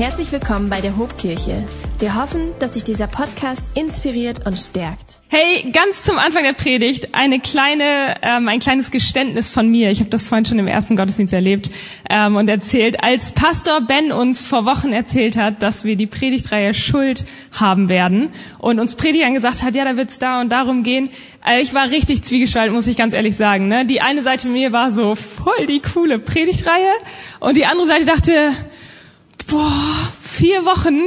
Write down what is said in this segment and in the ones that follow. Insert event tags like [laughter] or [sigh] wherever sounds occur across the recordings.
Herzlich willkommen bei der Hobkirche. Wir hoffen, dass sich dieser Podcast inspiriert und stärkt. Hey, ganz zum Anfang der Predigt eine kleine, ähm, ein kleines Geständnis von mir. Ich habe das vorhin schon im ersten Gottesdienst erlebt ähm, und erzählt, als Pastor Ben uns vor Wochen erzählt hat, dass wir die Predigtreihe Schuld haben werden und uns Predigern gesagt hat, ja, da wird's da und darum gehen. Äh, ich war richtig zwiegespalten, muss ich ganz ehrlich sagen. Ne? Die eine Seite mir war so voll die coole Predigtreihe und die andere Seite dachte, boah, vier Wochen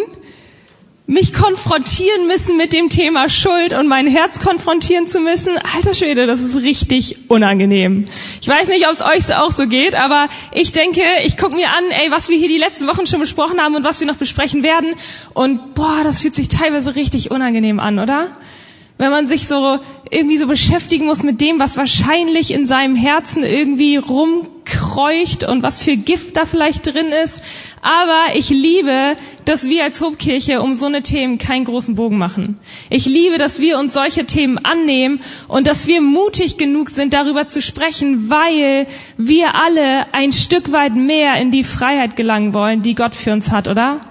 mich konfrontieren müssen mit dem Thema Schuld und mein Herz konfrontieren zu müssen, alter Schwede, das ist richtig unangenehm. Ich weiß nicht, ob es euch auch so geht, aber ich denke, ich gucke mir an, ey, was wir hier die letzten Wochen schon besprochen haben und was wir noch besprechen werden. Und boah, das fühlt sich teilweise richtig unangenehm an, oder? Wenn man sich so irgendwie so beschäftigen muss mit dem, was wahrscheinlich in seinem Herzen irgendwie rumkreucht und was für Gift da vielleicht drin ist. Aber ich liebe, dass wir als Hobkirche um so eine Themen keinen großen Bogen machen. Ich liebe, dass wir uns solche Themen annehmen und dass wir mutig genug sind, darüber zu sprechen, weil wir alle ein Stück weit mehr in die Freiheit gelangen wollen, die Gott für uns hat, oder?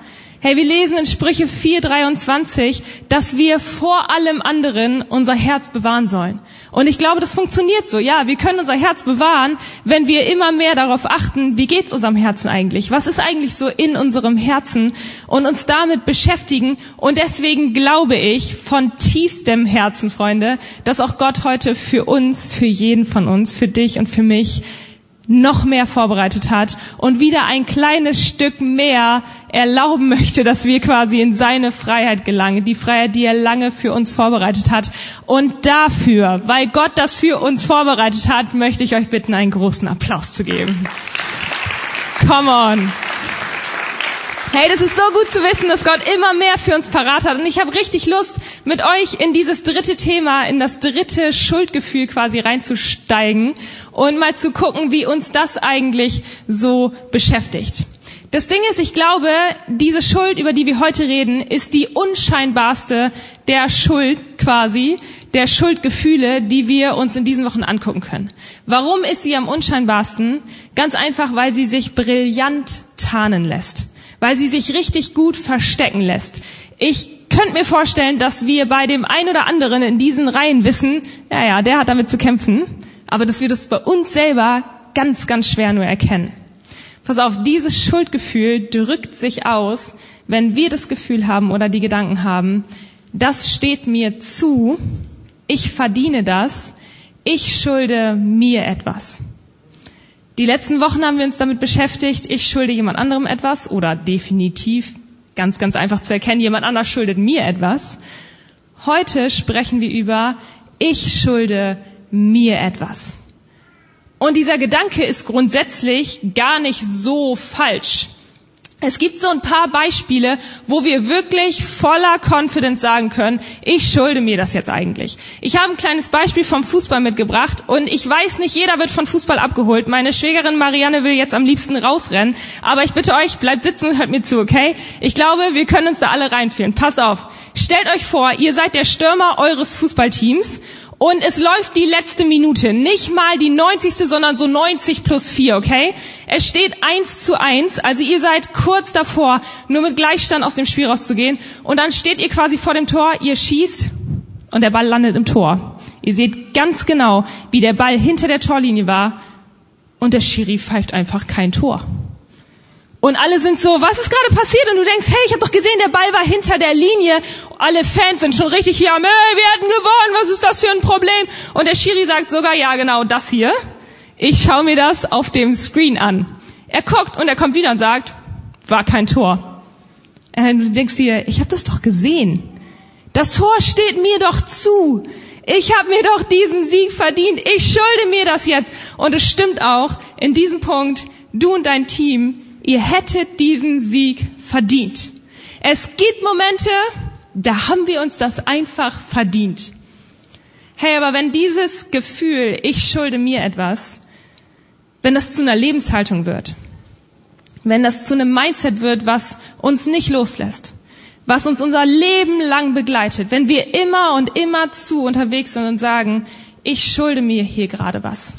Hey, wir lesen in Sprüche 4,23, dass wir vor allem anderen unser Herz bewahren sollen. Und ich glaube, das funktioniert so. Ja, wir können unser Herz bewahren, wenn wir immer mehr darauf achten, wie geht's unserem Herzen eigentlich? Was ist eigentlich so in unserem Herzen? Und uns damit beschäftigen. Und deswegen glaube ich von tiefstem Herzen, Freunde, dass auch Gott heute für uns, für jeden von uns, für dich und für mich noch mehr vorbereitet hat und wieder ein kleines Stück mehr erlauben möchte, dass wir quasi in seine Freiheit gelangen, die Freiheit, die er lange für uns vorbereitet hat. Und dafür, weil Gott das für uns vorbereitet hat, möchte ich euch bitten, einen großen Applaus zu geben. Come on. Hey, das ist so gut zu wissen, dass Gott immer mehr für uns parat hat. Und ich habe richtig Lust, mit euch in dieses dritte Thema, in das dritte Schuldgefühl quasi reinzusteigen und mal zu gucken, wie uns das eigentlich so beschäftigt. Das Ding ist, ich glaube, diese Schuld, über die wir heute reden, ist die unscheinbarste der Schuld quasi, der Schuldgefühle, die wir uns in diesen Wochen angucken können. Warum ist sie am unscheinbarsten? Ganz einfach, weil sie sich brillant tarnen lässt weil sie sich richtig gut verstecken lässt. Ich könnte mir vorstellen, dass wir bei dem einen oder anderen in diesen Reihen wissen, ja, ja, der hat damit zu kämpfen, aber dass wir das bei uns selber ganz, ganz schwer nur erkennen. Pass auf, dieses Schuldgefühl drückt sich aus, wenn wir das Gefühl haben oder die Gedanken haben, das steht mir zu, ich verdiene das, ich schulde mir etwas. Die letzten Wochen haben wir uns damit beschäftigt, ich schulde jemand anderem etwas oder definitiv ganz, ganz einfach zu erkennen, jemand anders schuldet mir etwas. Heute sprechen wir über, ich schulde mir etwas. Und dieser Gedanke ist grundsätzlich gar nicht so falsch. Es gibt so ein paar Beispiele, wo wir wirklich voller Confidence sagen können, ich schulde mir das jetzt eigentlich. Ich habe ein kleines Beispiel vom Fußball mitgebracht und ich weiß nicht, jeder wird von Fußball abgeholt. Meine Schwägerin Marianne will jetzt am liebsten rausrennen, aber ich bitte euch, bleibt sitzen und hört mir zu, okay? Ich glaube, wir können uns da alle reinführen. Passt auf. Stellt euch vor, ihr seid der Stürmer eures Fußballteams und es läuft die letzte Minute. Nicht mal die 90. sondern so 90 plus 4, okay? Es steht 1 zu 1, also ihr seid kurz davor, nur mit Gleichstand aus dem Spiel rauszugehen. Und dann steht ihr quasi vor dem Tor, ihr schießt und der Ball landet im Tor. Ihr seht ganz genau, wie der Ball hinter der Torlinie war und der Schiri pfeift einfach kein Tor. Und alle sind so, was ist gerade passiert? Und du denkst, hey, ich habe doch gesehen, der Ball war hinter der Linie. Alle Fans sind schon richtig hier am, hey, wir hätten gewonnen, was ist das für ein Problem? Und der Schiri sagt sogar, ja, genau das hier. Ich schaue mir das auf dem Screen an. Er guckt und er kommt wieder und sagt, war kein Tor. Und äh, du denkst dir, ich habe das doch gesehen. Das Tor steht mir doch zu. Ich habe mir doch diesen Sieg verdient. Ich schulde mir das jetzt. Und es stimmt auch, in diesem Punkt, du und dein Team ihr hättet diesen Sieg verdient. Es gibt Momente, da haben wir uns das einfach verdient. Hey, aber wenn dieses Gefühl, ich schulde mir etwas, wenn das zu einer Lebenshaltung wird, wenn das zu einem Mindset wird, was uns nicht loslässt, was uns unser Leben lang begleitet, wenn wir immer und immer zu unterwegs sind und sagen, ich schulde mir hier gerade was.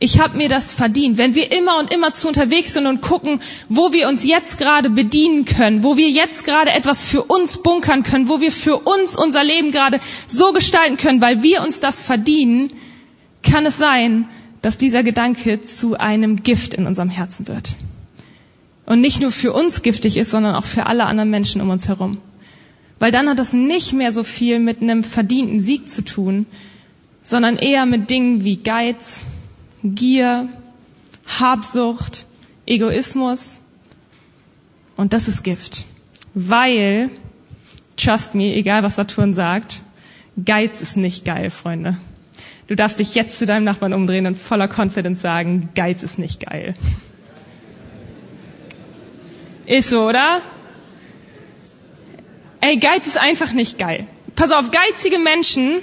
Ich habe mir das verdient. Wenn wir immer und immer zu unterwegs sind und gucken, wo wir uns jetzt gerade bedienen können, wo wir jetzt gerade etwas für uns bunkern können, wo wir für uns unser Leben gerade so gestalten können, weil wir uns das verdienen, kann es sein, dass dieser Gedanke zu einem Gift in unserem Herzen wird. Und nicht nur für uns giftig ist, sondern auch für alle anderen Menschen um uns herum. Weil dann hat das nicht mehr so viel mit einem verdienten Sieg zu tun, sondern eher mit Dingen wie Geiz, Gier, Habsucht, Egoismus. Und das ist Gift. Weil, trust me, egal was Saturn sagt, Geiz ist nicht geil, Freunde. Du darfst dich jetzt zu deinem Nachbarn umdrehen und voller Confidence sagen, Geiz ist nicht geil. Ist so, oder? Ey, Geiz ist einfach nicht geil. Pass auf, geizige Menschen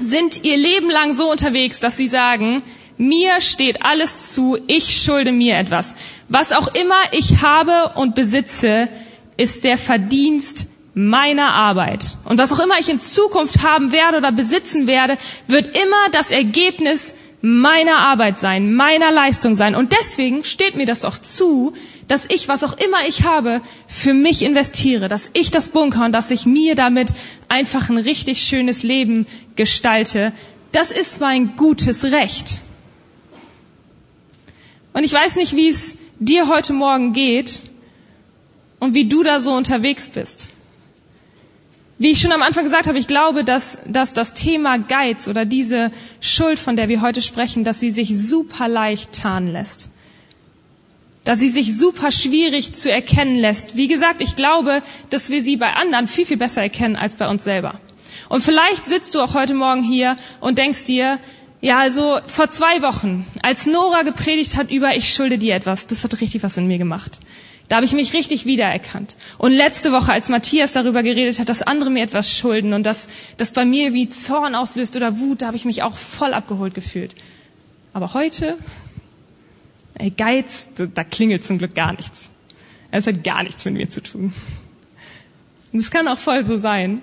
sind ihr Leben lang so unterwegs, dass sie sagen, mir steht alles zu, ich schulde mir etwas. Was auch immer ich habe und besitze, ist der Verdienst meiner Arbeit. Und was auch immer ich in Zukunft haben werde oder besitzen werde, wird immer das Ergebnis meiner Arbeit sein, meiner Leistung sein. Und deswegen steht mir das auch zu, dass ich, was auch immer ich habe, für mich investiere, dass ich das bunker und dass ich mir damit einfach ein richtig schönes Leben gestalte. Das ist mein gutes Recht. Und ich weiß nicht, wie es dir heute Morgen geht und wie du da so unterwegs bist. Wie ich schon am Anfang gesagt habe, ich glaube, dass, dass das Thema Geiz oder diese Schuld, von der wir heute sprechen, dass sie sich super leicht tarnen lässt. Dass sie sich super schwierig zu erkennen lässt. Wie gesagt, ich glaube, dass wir sie bei anderen viel, viel besser erkennen als bei uns selber. Und vielleicht sitzt du auch heute Morgen hier und denkst dir, ja, also vor zwei Wochen, als Nora gepredigt hat über Ich schulde dir etwas, das hat richtig was in mir gemacht. Da habe ich mich richtig wiedererkannt. Und letzte Woche, als Matthias darüber geredet hat, dass andere mir etwas schulden und dass das bei mir wie Zorn auslöst oder Wut, da habe ich mich auch voll abgeholt gefühlt. Aber heute, ey, Geiz, da klingelt zum Glück gar nichts. Es hat gar nichts mit mir zu tun. Und es kann auch voll so sein.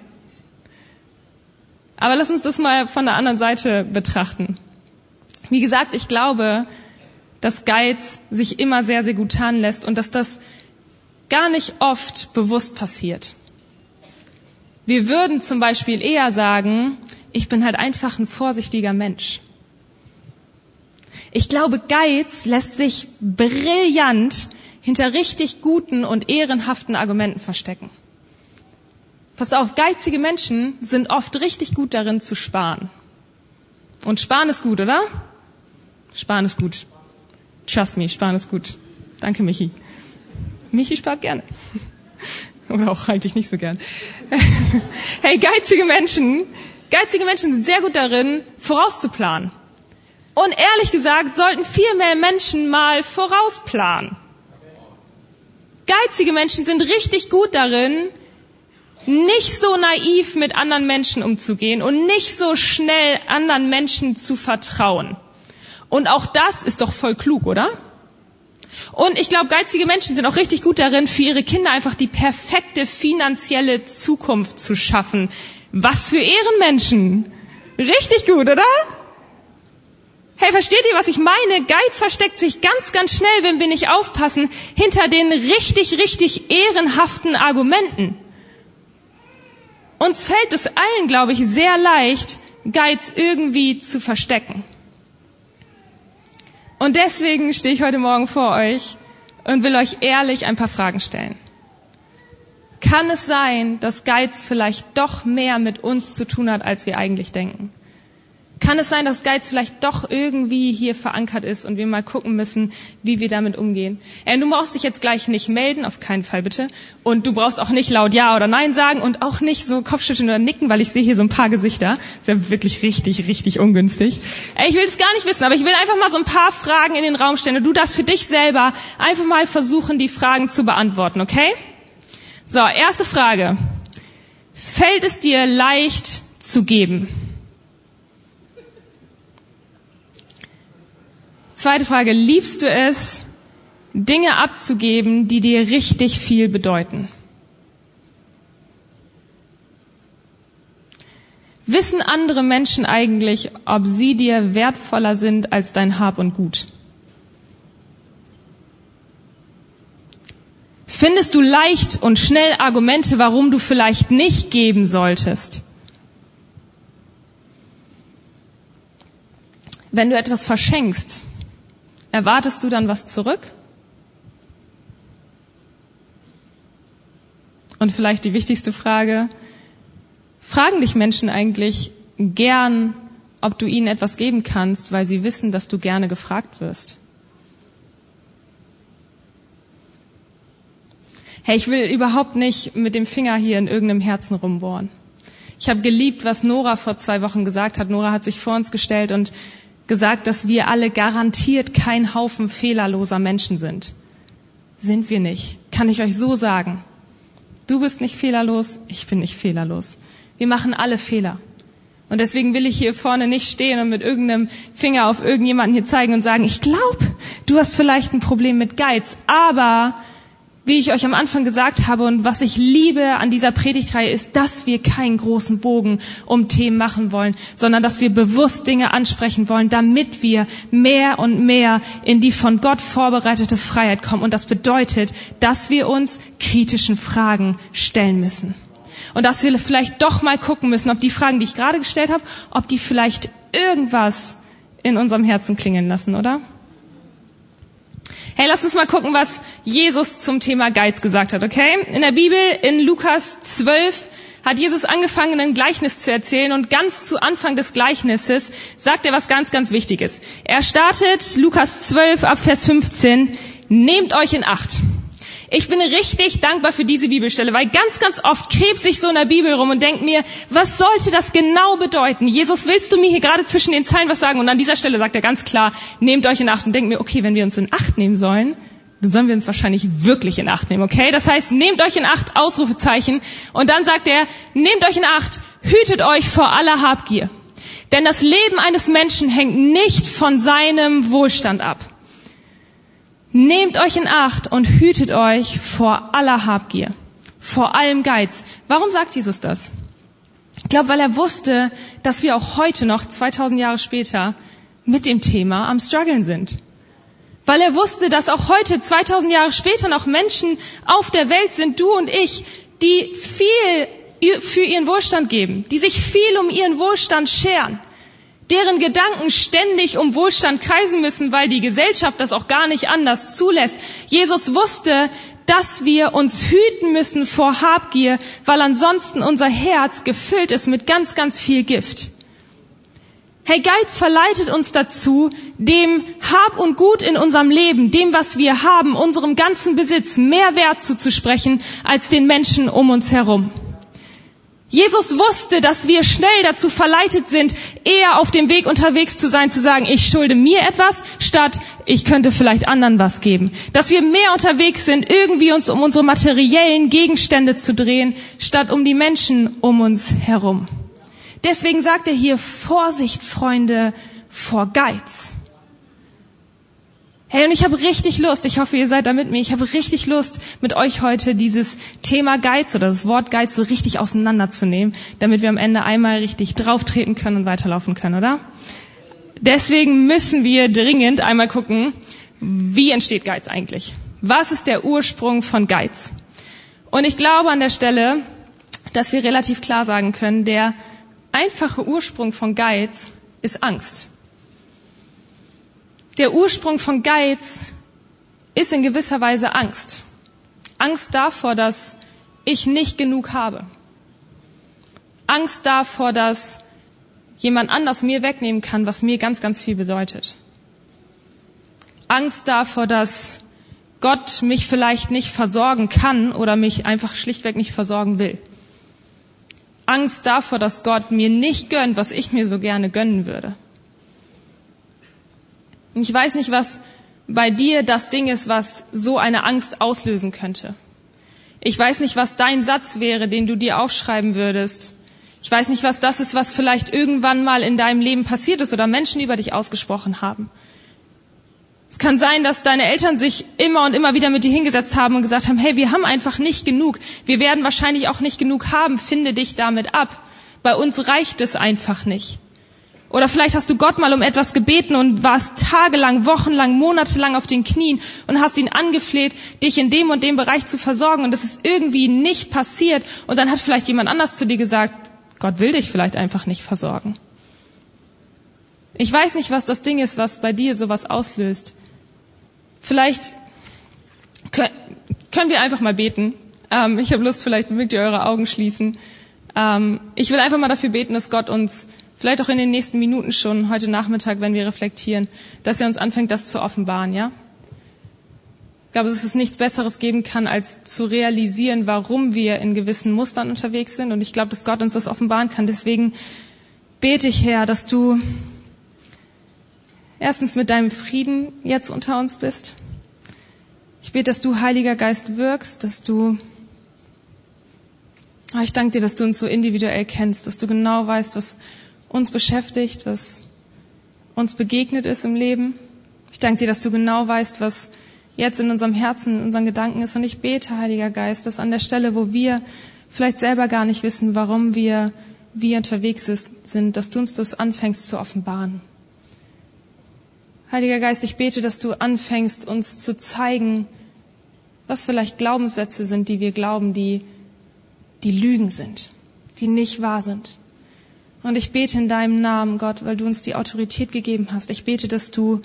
Aber lass uns das mal von der anderen Seite betrachten. Wie gesagt, ich glaube, dass Geiz sich immer sehr, sehr gut tarnen lässt und dass das gar nicht oft bewusst passiert. Wir würden zum Beispiel eher sagen, ich bin halt einfach ein vorsichtiger Mensch. Ich glaube, Geiz lässt sich brillant hinter richtig guten und ehrenhaften Argumenten verstecken. Pass auf, geizige Menschen sind oft richtig gut darin zu sparen. Und sparen ist gut, oder? Sparen ist gut. Trust me, sparen ist gut. Danke, Michi. Michi spart gerne. [laughs] Oder auch eigentlich nicht so gern. [laughs] hey, geizige Menschen, geizige Menschen sind sehr gut darin, vorauszuplanen. Und ehrlich gesagt sollten viel mehr Menschen mal vorausplanen. Geizige Menschen sind richtig gut darin, nicht so naiv mit anderen Menschen umzugehen und nicht so schnell anderen Menschen zu vertrauen. Und auch das ist doch voll klug, oder? Und ich glaube, geizige Menschen sind auch richtig gut darin, für ihre Kinder einfach die perfekte finanzielle Zukunft zu schaffen. Was für Ehrenmenschen. Richtig gut, oder? Hey, versteht ihr, was ich meine? Geiz versteckt sich ganz, ganz schnell, wenn wir nicht aufpassen, hinter den richtig, richtig ehrenhaften Argumenten. Uns fällt es allen, glaube ich, sehr leicht, Geiz irgendwie zu verstecken. Und deswegen stehe ich heute Morgen vor euch und will euch ehrlich ein paar Fragen stellen. Kann es sein, dass Geiz vielleicht doch mehr mit uns zu tun hat, als wir eigentlich denken? Kann es sein, dass Geiz vielleicht doch irgendwie hier verankert ist und wir mal gucken müssen, wie wir damit umgehen. Äh, du brauchst dich jetzt gleich nicht melden, auf keinen Fall bitte. Und du brauchst auch nicht laut Ja oder Nein sagen und auch nicht so Kopfschütteln oder nicken, weil ich sehe hier so ein paar Gesichter. Das ist ja wirklich richtig, richtig ungünstig. Äh, ich will es gar nicht wissen, aber ich will einfach mal so ein paar Fragen in den Raum stellen und du darfst für dich selber einfach mal versuchen, die Fragen zu beantworten, okay? So, erste Frage. Fällt es dir leicht zu geben? Zweite Frage, liebst du es, Dinge abzugeben, die dir richtig viel bedeuten? Wissen andere Menschen eigentlich, ob sie dir wertvoller sind als dein Hab und Gut? Findest du leicht und schnell Argumente, warum du vielleicht nicht geben solltest? Wenn du etwas verschenkst, erwartest du dann was zurück? Und vielleicht die wichtigste Frage, fragen dich Menschen eigentlich gern, ob du ihnen etwas geben kannst, weil sie wissen, dass du gerne gefragt wirst? Hey, ich will überhaupt nicht mit dem Finger hier in irgendeinem Herzen rumbohren. Ich habe geliebt, was Nora vor zwei Wochen gesagt hat. Nora hat sich vor uns gestellt und gesagt, dass wir alle garantiert kein Haufen fehlerloser Menschen sind. Sind wir nicht. Kann ich euch so sagen. Du bist nicht fehlerlos, ich bin nicht fehlerlos. Wir machen alle Fehler. Und deswegen will ich hier vorne nicht stehen und mit irgendeinem Finger auf irgendjemanden hier zeigen und sagen, ich glaube, du hast vielleicht ein Problem mit Geiz, aber wie ich euch am Anfang gesagt habe und was ich liebe an dieser Predigtreihe ist, dass wir keinen großen Bogen um Themen machen wollen, sondern dass wir bewusst Dinge ansprechen wollen, damit wir mehr und mehr in die von Gott vorbereitete Freiheit kommen. Und das bedeutet, dass wir uns kritischen Fragen stellen müssen. Und dass wir vielleicht doch mal gucken müssen, ob die Fragen, die ich gerade gestellt habe, ob die vielleicht irgendwas in unserem Herzen klingeln lassen, oder? Hey, lass uns mal gucken, was Jesus zum Thema Geiz gesagt hat, okay? In der Bibel, in Lukas 12, hat Jesus angefangen, ein Gleichnis zu erzählen und ganz zu Anfang des Gleichnisses sagt er was ganz, ganz Wichtiges. Er startet Lukas 12 ab Vers 15, nehmt euch in Acht. Ich bin richtig dankbar für diese Bibelstelle, weil ganz, ganz oft krebs ich so in der Bibel rum und denk mir, was sollte das genau bedeuten? Jesus, willst du mir hier gerade zwischen den Zeilen was sagen? Und an dieser Stelle sagt er ganz klar, nehmt euch in Acht und denkt mir, okay, wenn wir uns in Acht nehmen sollen, dann sollen wir uns wahrscheinlich wirklich in Acht nehmen, okay? Das heißt, nehmt euch in Acht, Ausrufezeichen. Und dann sagt er, nehmt euch in Acht, hütet euch vor aller Habgier. Denn das Leben eines Menschen hängt nicht von seinem Wohlstand ab. Nehmt euch in Acht und hütet euch vor aller Habgier, vor allem Geiz. Warum sagt Jesus das? Ich glaube, weil er wusste, dass wir auch heute noch, 2000 Jahre später, mit dem Thema am struggeln sind. Weil er wusste, dass auch heute, 2000 Jahre später, noch Menschen auf der Welt sind, du und ich, die viel für ihren Wohlstand geben, die sich viel um ihren Wohlstand scheren deren Gedanken ständig um Wohlstand kreisen müssen, weil die Gesellschaft das auch gar nicht anders zulässt. Jesus wusste, dass wir uns hüten müssen vor Habgier, weil ansonsten unser Herz gefüllt ist mit ganz, ganz viel Gift. Hey, Geiz verleitet uns dazu, dem Hab und Gut in unserem Leben, dem, was wir haben, unserem ganzen Besitz mehr Wert zuzusprechen als den Menschen um uns herum. Jesus wusste, dass wir schnell dazu verleitet sind, eher auf dem Weg unterwegs zu sein, zu sagen, ich schulde mir etwas, statt ich könnte vielleicht anderen was geben. Dass wir mehr unterwegs sind, irgendwie uns um unsere materiellen Gegenstände zu drehen, statt um die Menschen um uns herum. Deswegen sagt er hier, Vorsicht, Freunde, vor Geiz. Hey, und ich habe richtig Lust, ich hoffe, ihr seid da mit mir, ich habe richtig Lust, mit euch heute dieses Thema Geiz oder das Wort Geiz so richtig auseinanderzunehmen, damit wir am Ende einmal richtig drauftreten können und weiterlaufen können, oder? Deswegen müssen wir dringend einmal gucken, wie entsteht Geiz eigentlich? Was ist der Ursprung von Geiz? Und ich glaube an der Stelle, dass wir relativ klar sagen können, der einfache Ursprung von Geiz ist Angst. Der Ursprung von Geiz ist in gewisser Weise Angst. Angst davor, dass ich nicht genug habe. Angst davor, dass jemand anders mir wegnehmen kann, was mir ganz, ganz viel bedeutet. Angst davor, dass Gott mich vielleicht nicht versorgen kann oder mich einfach schlichtweg nicht versorgen will. Angst davor, dass Gott mir nicht gönnt, was ich mir so gerne gönnen würde. Und ich weiß nicht, was bei dir das Ding ist, was so eine Angst auslösen könnte. Ich weiß nicht, was dein Satz wäre, den du dir aufschreiben würdest. Ich weiß nicht, was das ist, was vielleicht irgendwann mal in deinem Leben passiert ist oder Menschen über dich ausgesprochen haben. Es kann sein, dass deine Eltern sich immer und immer wieder mit dir hingesetzt haben und gesagt haben, hey, wir haben einfach nicht genug. Wir werden wahrscheinlich auch nicht genug haben. Finde dich damit ab. Bei uns reicht es einfach nicht. Oder vielleicht hast du Gott mal um etwas gebeten und warst tagelang, wochenlang, monatelang auf den Knien und hast ihn angefleht, dich in dem und dem Bereich zu versorgen und es ist irgendwie nicht passiert und dann hat vielleicht jemand anders zu dir gesagt, Gott will dich vielleicht einfach nicht versorgen. Ich weiß nicht, was das Ding ist, was bei dir sowas auslöst. Vielleicht können wir einfach mal beten. Ähm, ich habe Lust, vielleicht mögt ihr eure Augen schließen. Ähm, ich will einfach mal dafür beten, dass Gott uns vielleicht auch in den nächsten Minuten schon, heute Nachmittag, wenn wir reflektieren, dass er uns anfängt, das zu offenbaren, ja? Ich glaube, dass es nichts Besseres geben kann, als zu realisieren, warum wir in gewissen Mustern unterwegs sind. Und ich glaube, dass Gott uns das offenbaren kann. Deswegen bete ich, Herr, dass du erstens mit deinem Frieden jetzt unter uns bist. Ich bete, dass du, Heiliger Geist, wirkst, dass du ah, ich danke dir, dass du uns so individuell kennst, dass du genau weißt, was uns beschäftigt, was uns begegnet ist im Leben. Ich danke dir, dass du genau weißt, was jetzt in unserem Herzen, in unseren Gedanken ist. Und ich bete, Heiliger Geist, dass an der Stelle, wo wir vielleicht selber gar nicht wissen, warum wir wie unterwegs sind, dass du uns das anfängst zu offenbaren. Heiliger Geist, ich bete, dass du anfängst, uns zu zeigen, was vielleicht Glaubenssätze sind, die wir glauben, die, die Lügen sind, die nicht wahr sind. Und ich bete in deinem Namen, Gott, weil du uns die Autorität gegeben hast. Ich bete, dass du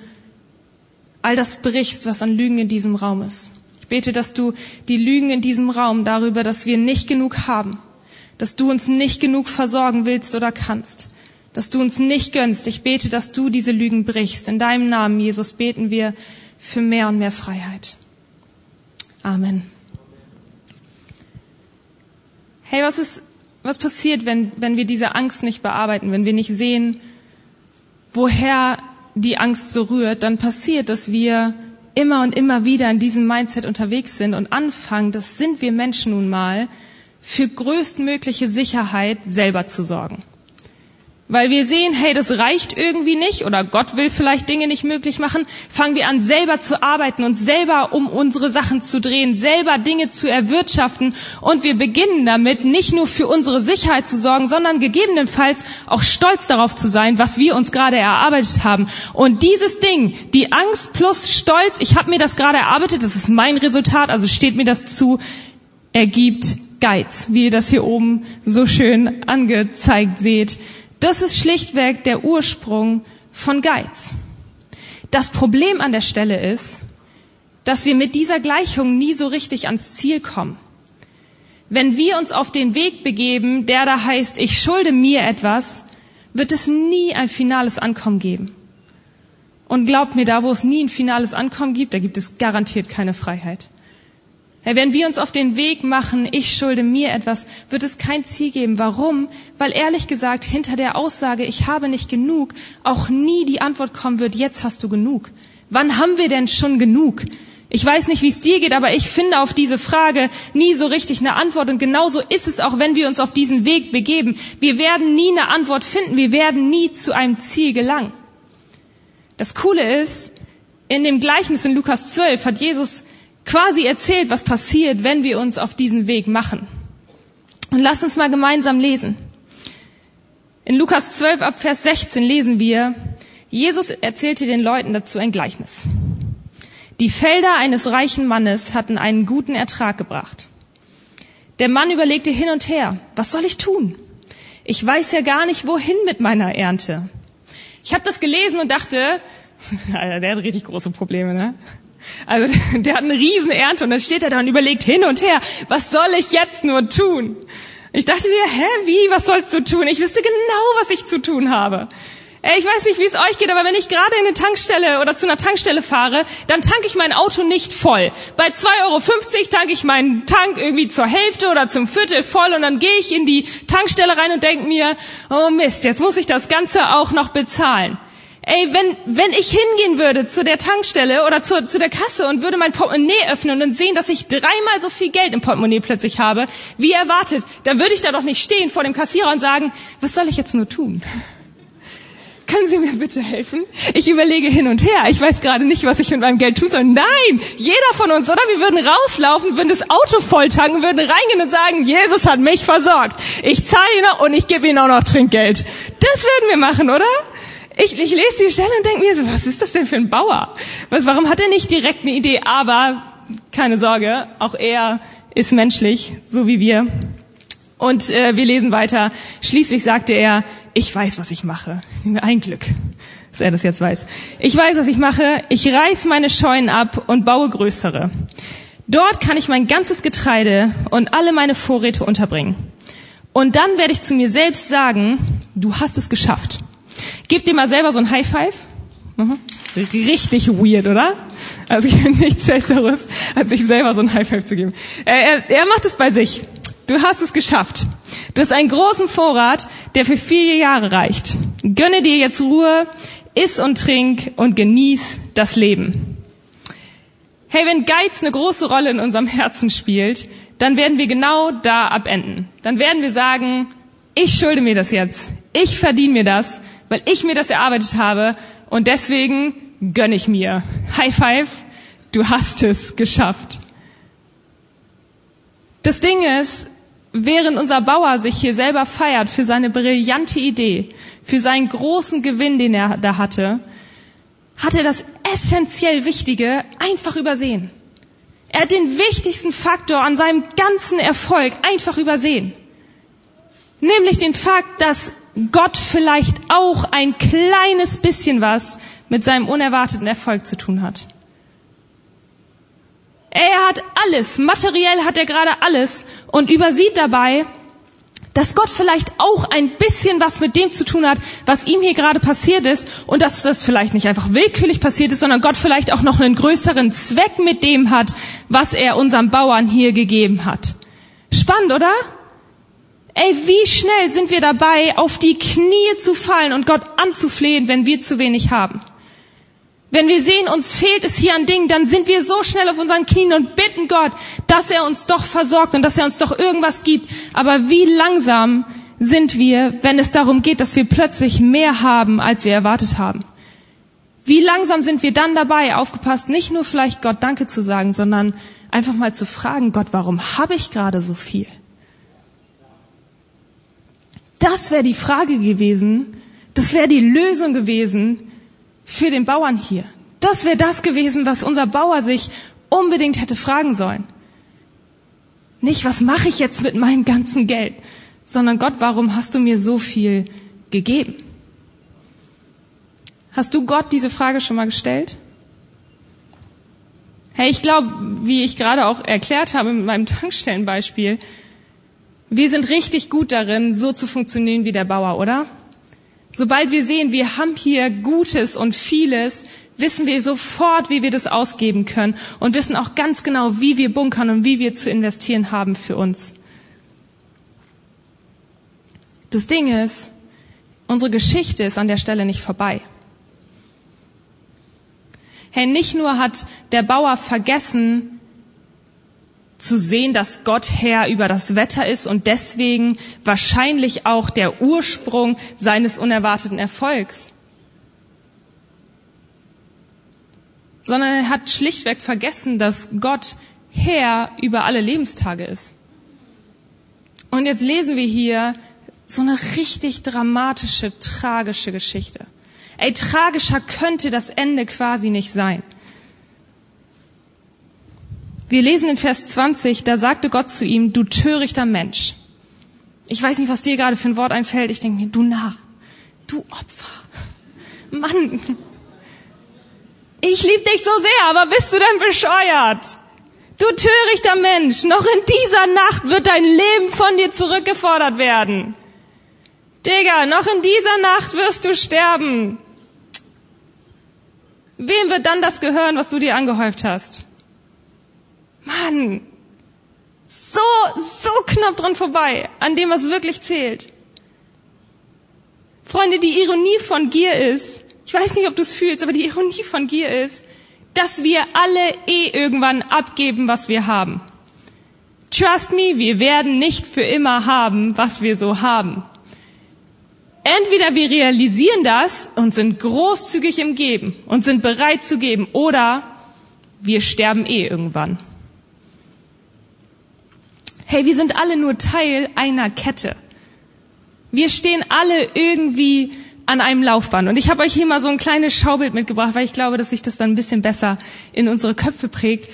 all das brichst, was an Lügen in diesem Raum ist. Ich bete, dass du die Lügen in diesem Raum darüber, dass wir nicht genug haben, dass du uns nicht genug versorgen willst oder kannst, dass du uns nicht gönnst. Ich bete, dass du diese Lügen brichst. In deinem Namen, Jesus, beten wir für mehr und mehr Freiheit. Amen. Hey, was ist was passiert, wenn, wenn wir diese Angst nicht bearbeiten, wenn wir nicht sehen, woher die Angst so rührt, dann passiert, dass wir immer und immer wieder in diesem Mindset unterwegs sind und anfangen, das sind wir Menschen nun mal, für größtmögliche Sicherheit selber zu sorgen. Weil wir sehen, hey, das reicht irgendwie nicht oder Gott will vielleicht Dinge nicht möglich machen, fangen wir an, selber zu arbeiten und selber um unsere Sachen zu drehen, selber Dinge zu erwirtschaften und wir beginnen damit, nicht nur für unsere Sicherheit zu sorgen, sondern gegebenenfalls auch stolz darauf zu sein, was wir uns gerade erarbeitet haben. Und dieses Ding, die Angst plus Stolz, ich habe mir das gerade erarbeitet, das ist mein Resultat, also steht mir das zu, ergibt Geiz, wie ihr das hier oben so schön angezeigt seht. Das ist schlichtweg der Ursprung von Geiz. Das Problem an der Stelle ist, dass wir mit dieser Gleichung nie so richtig ans Ziel kommen. Wenn wir uns auf den Weg begeben, der da heißt, ich schulde mir etwas, wird es nie ein finales Ankommen geben. Und glaubt mir, da wo es nie ein finales Ankommen gibt, da gibt es garantiert keine Freiheit. Herr, wenn wir uns auf den Weg machen, ich schulde mir etwas, wird es kein Ziel geben. Warum? Weil ehrlich gesagt hinter der Aussage, ich habe nicht genug, auch nie die Antwort kommen wird, jetzt hast du genug. Wann haben wir denn schon genug? Ich weiß nicht, wie es dir geht, aber ich finde auf diese Frage nie so richtig eine Antwort. Und genauso ist es auch, wenn wir uns auf diesen Weg begeben. Wir werden nie eine Antwort finden. Wir werden nie zu einem Ziel gelangen. Das Coole ist, in dem Gleichnis in Lukas 12 hat Jesus quasi erzählt, was passiert, wenn wir uns auf diesen Weg machen. Und lass uns mal gemeinsam lesen. In Lukas 12 ab Vers 16 lesen wir, Jesus erzählte den Leuten dazu ein Gleichnis. Die Felder eines reichen Mannes hatten einen guten Ertrag gebracht. Der Mann überlegte hin und her, was soll ich tun? Ich weiß ja gar nicht, wohin mit meiner Ernte. Ich habe das gelesen und dachte, [laughs] der hat richtig große Probleme, ne? Also [laughs] der hat eine riesen Ernte und dann steht er da und überlegt hin und her, was soll ich jetzt nur tun? Ich dachte mir, hä, wie, was sollst du tun? Ich wüsste genau, was ich zu tun habe. Ich weiß nicht, wie es euch geht, aber wenn ich gerade in eine Tankstelle oder zu einer Tankstelle fahre, dann tanke ich mein Auto nicht voll. Bei 2,50 Euro tanke ich meinen Tank irgendwie zur Hälfte oder zum Viertel voll und dann gehe ich in die Tankstelle rein und denke mir, oh Mist, jetzt muss ich das Ganze auch noch bezahlen. Ey, wenn, wenn ich hingehen würde zu der Tankstelle oder zu, zu der Kasse und würde mein Portemonnaie öffnen und sehen, dass ich dreimal so viel Geld im Portemonnaie plötzlich habe, wie erwartet, dann würde ich da doch nicht stehen vor dem Kassierer und sagen, was soll ich jetzt nur tun? können Sie mir bitte helfen? Ich überlege hin und her. Ich weiß gerade nicht, was ich mit meinem Geld tun soll. Nein, jeder von uns, oder? Wir würden rauslaufen, würden das Auto volltanken, würden reingehen und sagen, Jesus hat mich versorgt. Ich zahle ihn noch und ich gebe ihm auch noch Trinkgeld. Das würden wir machen, oder? Ich, ich lese die Stelle und denke mir so, was ist das denn für ein Bauer? Was, warum hat er nicht direkt eine Idee? Aber keine Sorge, auch er ist menschlich, so wie wir. Und äh, wir lesen weiter. Schließlich sagte er, ich weiß, was ich mache. Ein Glück, dass er das jetzt weiß. Ich weiß, was ich mache. Ich reiß meine Scheunen ab und baue größere. Dort kann ich mein ganzes Getreide und alle meine Vorräte unterbringen. Und dann werde ich zu mir selbst sagen, du hast es geschafft. Gib dir mal selber so ein High Five. Mhm. Richtig weird, oder? Also ich bin nichts Besseres, als sich selber so ein High Five zu geben. Er, er, er macht es bei sich. Du hast es geschafft. Du hast einen großen Vorrat, der für vier Jahre reicht. Gönne dir jetzt Ruhe, iss und trink und genieß das Leben. Hey, wenn Geiz eine große Rolle in unserem Herzen spielt, dann werden wir genau da abenden. Dann werden wir sagen, ich schulde mir das jetzt. Ich verdiene mir das, weil ich mir das erarbeitet habe und deswegen gönne ich mir. High five, du hast es geschafft. Das Ding ist, während unser Bauer sich hier selber feiert für seine brillante Idee, für seinen großen Gewinn, den er da hatte, hat er das essentiell Wichtige einfach übersehen. Er hat den wichtigsten Faktor an seinem ganzen Erfolg einfach übersehen. Nämlich den Fakt, dass Gott vielleicht auch ein kleines bisschen was mit seinem unerwarteten Erfolg zu tun hat. Er hat alles, materiell hat er gerade alles und übersieht dabei, dass Gott vielleicht auch ein bisschen was mit dem zu tun hat, was ihm hier gerade passiert ist und dass das vielleicht nicht einfach willkürlich passiert ist, sondern Gott vielleicht auch noch einen größeren Zweck mit dem hat, was er unserem Bauern hier gegeben hat. Spannend, oder? Ey, wie schnell sind wir dabei, auf die Knie zu fallen und Gott anzuflehen, wenn wir zu wenig haben? Wenn wir sehen, uns fehlt es hier an Dingen, dann sind wir so schnell auf unseren Knien und bitten Gott, dass er uns doch versorgt und dass er uns doch irgendwas gibt. Aber wie langsam sind wir, wenn es darum geht, dass wir plötzlich mehr haben, als wir erwartet haben? Wie langsam sind wir dann dabei, aufgepasst, nicht nur vielleicht Gott Danke zu sagen, sondern einfach mal zu fragen, Gott, warum habe ich gerade so viel? Das wäre die Frage gewesen, das wäre die Lösung gewesen, für den Bauern hier. Das wäre das gewesen, was unser Bauer sich unbedingt hätte fragen sollen. Nicht, was mache ich jetzt mit meinem ganzen Geld, sondern Gott, warum hast du mir so viel gegeben? Hast du Gott diese Frage schon mal gestellt? Hey, ich glaube, wie ich gerade auch erklärt habe mit meinem [laughs] Tankstellenbeispiel, wir sind richtig gut darin, so zu funktionieren wie der Bauer, oder? Sobald wir sehen, wir haben hier Gutes und vieles, wissen wir sofort, wie wir das ausgeben können und wissen auch ganz genau, wie wir bunkern und wie wir zu investieren haben für uns. Das Ding ist, unsere Geschichte ist an der Stelle nicht vorbei. Hey, nicht nur hat der Bauer vergessen, zu sehen, dass Gott Herr über das Wetter ist und deswegen wahrscheinlich auch der Ursprung seines unerwarteten Erfolgs. Sondern er hat schlichtweg vergessen, dass Gott Herr über alle Lebenstage ist. Und jetzt lesen wir hier so eine richtig dramatische, tragische Geschichte. Ey, tragischer könnte das Ende quasi nicht sein. Wir lesen in Vers 20, da sagte Gott zu ihm, du törichter Mensch. Ich weiß nicht, was dir gerade für ein Wort einfällt. Ich denke mir, du Narr, du Opfer. Mann, ich liebe dich so sehr, aber bist du denn bescheuert? Du törichter Mensch, noch in dieser Nacht wird dein Leben von dir zurückgefordert werden. Digga, noch in dieser Nacht wirst du sterben. Wem wird dann das gehören, was du dir angehäuft hast? Mann, so, so knapp dran vorbei an dem, was wirklich zählt. Freunde, die Ironie von Gier ist, ich weiß nicht, ob du es fühlst, aber die Ironie von Gier ist, dass wir alle eh irgendwann abgeben, was wir haben. Trust me, wir werden nicht für immer haben, was wir so haben. Entweder wir realisieren das und sind großzügig im Geben und sind bereit zu geben, oder wir sterben eh irgendwann. Hey, wir sind alle nur Teil einer Kette. Wir stehen alle irgendwie an einem Laufband. Und ich habe euch hier mal so ein kleines Schaubild mitgebracht, weil ich glaube, dass sich das dann ein bisschen besser in unsere Köpfe prägt.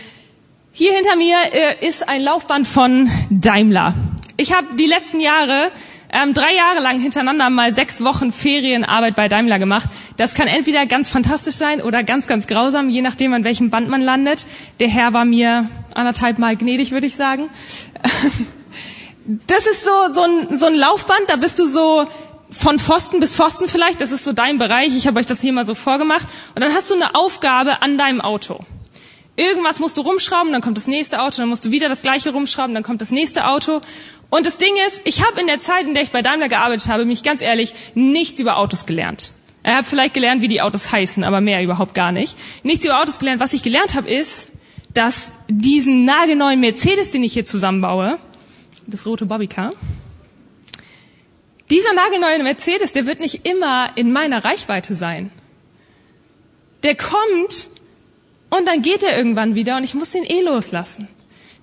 Hier hinter mir äh, ist ein Laufband von Daimler. Ich habe die letzten Jahre ähm, drei Jahre lang hintereinander mal sechs Wochen Ferienarbeit bei Daimler gemacht. Das kann entweder ganz fantastisch sein oder ganz, ganz grausam, je nachdem, an welchem Band man landet. Der Herr war mir anderthalb Mal gnädig, würde ich sagen. [laughs] Das ist so, so, ein, so ein Laufband, da bist du so von Pfosten bis Pfosten vielleicht, das ist so dein Bereich, ich habe euch das hier mal so vorgemacht. Und dann hast du eine Aufgabe an deinem Auto. Irgendwas musst du rumschrauben, dann kommt das nächste Auto, dann musst du wieder das gleiche rumschrauben, dann kommt das nächste Auto. Und das Ding ist, ich habe in der Zeit, in der ich bei Daimler gearbeitet habe, mich ganz ehrlich nichts über Autos gelernt. Er hat vielleicht gelernt, wie die Autos heißen, aber mehr überhaupt gar nicht. Nichts über Autos gelernt. Was ich gelernt habe, ist, dass diesen nagelneuen Mercedes, den ich hier zusammenbaue, das rote Bobbycar, dieser nagelneue Mercedes, der wird nicht immer in meiner Reichweite sein. Der kommt und dann geht er irgendwann wieder und ich muss ihn eh loslassen.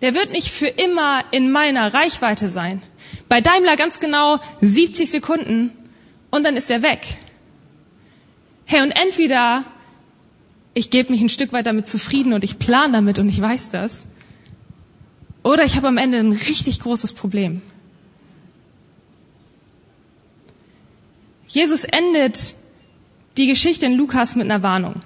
Der wird nicht für immer in meiner Reichweite sein. Bei Daimler ganz genau 70 Sekunden und dann ist er weg. Hey, und entweder ich gebe mich ein Stück weit damit zufrieden und ich plane damit und ich weiß das, oder ich habe am Ende ein richtig großes Problem. Jesus endet die Geschichte in Lukas mit einer Warnung,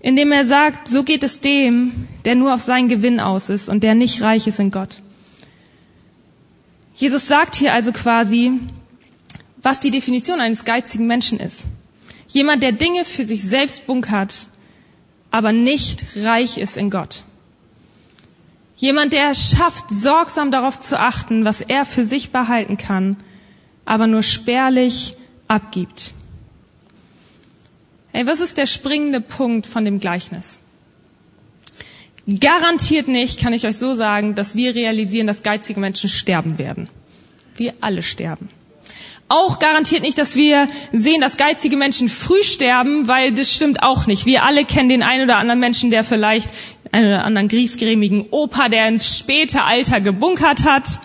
indem er sagt, so geht es dem, der nur auf seinen Gewinn aus ist und der nicht reich ist in Gott. Jesus sagt hier also quasi, was die Definition eines geizigen Menschen ist. Jemand, der Dinge für sich selbst bunkert, aber nicht reich ist in Gott. Jemand, der es schafft, sorgsam darauf zu achten, was er für sich behalten kann, aber nur spärlich abgibt. Hey, was ist der springende Punkt von dem Gleichnis? Garantiert nicht, kann ich euch so sagen, dass wir realisieren, dass geizige Menschen sterben werden. Wir alle sterben. Auch garantiert nicht, dass wir sehen, dass geizige Menschen früh sterben, weil das stimmt auch nicht. Wir alle kennen den einen oder anderen Menschen, der vielleicht einen oder anderen griesgrämigen Opa, der ins späte Alter gebunkert hat.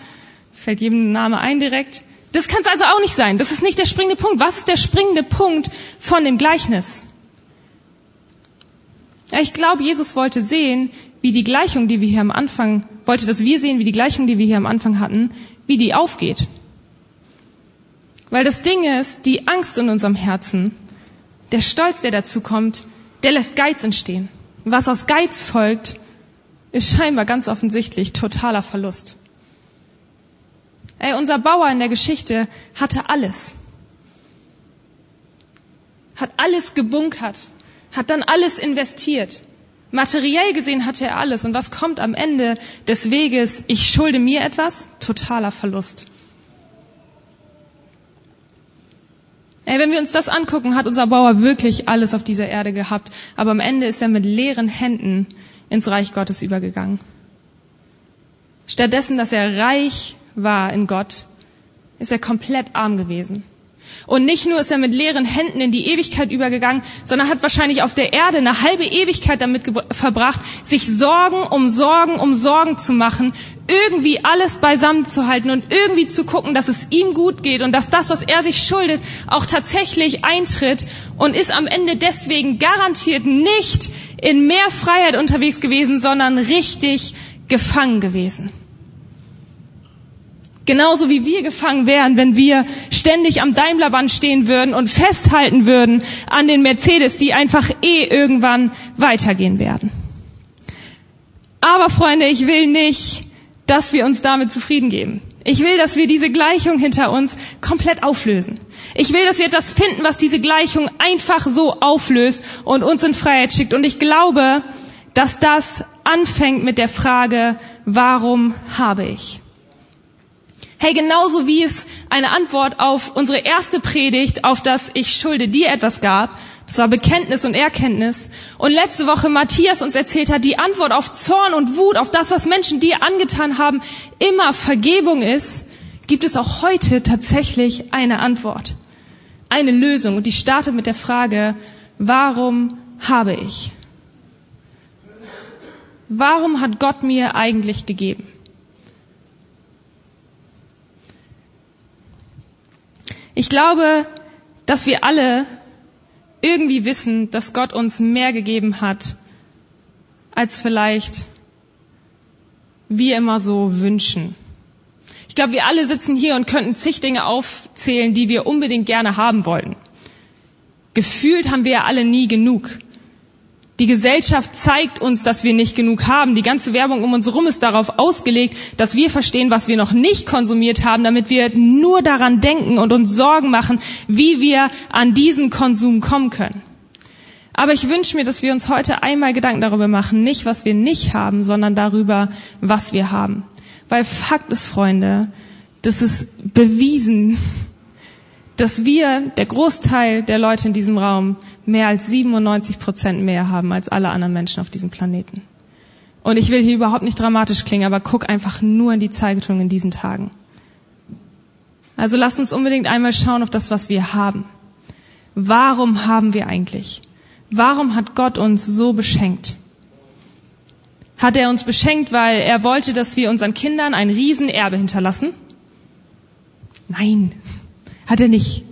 Fällt jedem Name ein direkt. Das kann es also auch nicht sein. Das ist nicht der springende Punkt. Was ist der springende Punkt von dem Gleichnis? Ich glaube, Jesus wollte sehen, wie die Gleichung, die wir hier am Anfang, wollte, dass wir sehen, wie die Gleichung, die wir hier am Anfang hatten, wie die aufgeht. Weil das Ding ist, die Angst in unserem Herzen, der Stolz, der dazu kommt, der lässt Geiz entstehen. Was aus Geiz folgt, ist scheinbar ganz offensichtlich totaler Verlust. Ey, unser Bauer in der Geschichte hatte alles. Hat alles gebunkert. Hat dann alles investiert. Materiell gesehen hatte er alles. Und was kommt am Ende des Weges? Ich schulde mir etwas? Totaler Verlust. Ey, wenn wir uns das angucken, hat unser Bauer wirklich alles auf dieser Erde gehabt. Aber am Ende ist er mit leeren Händen ins Reich Gottes übergegangen. Stattdessen, dass er reich war in Gott, ist er komplett arm gewesen. Und nicht nur ist er mit leeren Händen in die Ewigkeit übergegangen, sondern hat wahrscheinlich auf der Erde eine halbe Ewigkeit damit verbracht, sich Sorgen um Sorgen um Sorgen zu machen, irgendwie alles beisammen zu halten und irgendwie zu gucken, dass es ihm gut geht und dass das, was er sich schuldet, auch tatsächlich eintritt und ist am Ende deswegen garantiert nicht in mehr Freiheit unterwegs gewesen, sondern richtig gefangen gewesen. Genauso wie wir gefangen wären, wenn wir ständig am Daimlerband stehen würden und festhalten würden an den Mercedes, die einfach eh irgendwann weitergehen werden. Aber Freunde, ich will nicht, dass wir uns damit zufrieden geben. Ich will, dass wir diese Gleichung hinter uns komplett auflösen. Ich will, dass wir etwas finden, was diese Gleichung einfach so auflöst und uns in Freiheit schickt. Und ich glaube, dass das anfängt mit der Frage, warum habe ich? Hey, genauso wie es eine Antwort auf unsere erste Predigt, auf das ich schulde dir etwas gab, das war Bekenntnis und Erkenntnis. Und letzte Woche Matthias uns erzählt hat, die Antwort auf Zorn und Wut, auf das, was Menschen dir angetan haben, immer Vergebung ist, gibt es auch heute tatsächlich eine Antwort, eine Lösung. Und die startet mit der Frage, warum habe ich? Warum hat Gott mir eigentlich gegeben? Ich glaube, dass wir alle irgendwie wissen, dass Gott uns mehr gegeben hat, als vielleicht wir immer so wünschen. Ich glaube, wir alle sitzen hier und könnten zig Dinge aufzählen, die wir unbedingt gerne haben wollten. Gefühlt haben wir ja alle nie genug. Die Gesellschaft zeigt uns, dass wir nicht genug haben. Die ganze Werbung um uns herum ist darauf ausgelegt, dass wir verstehen, was wir noch nicht konsumiert haben, damit wir nur daran denken und uns Sorgen machen, wie wir an diesen Konsum kommen können. Aber ich wünsche mir, dass wir uns heute einmal Gedanken darüber machen, nicht was wir nicht haben, sondern darüber, was wir haben. Weil Fakt ist, Freunde, das ist bewiesen, [laughs] dass wir, der Großteil der Leute in diesem Raum, mehr als 97 Prozent mehr haben als alle anderen Menschen auf diesem Planeten. Und ich will hier überhaupt nicht dramatisch klingen, aber guck einfach nur in die Zeitung in diesen Tagen. Also lasst uns unbedingt einmal schauen auf das, was wir haben. Warum haben wir eigentlich? Warum hat Gott uns so beschenkt? Hat er uns beschenkt, weil er wollte, dass wir unseren Kindern ein Riesenerbe hinterlassen? Nein, hat er nicht.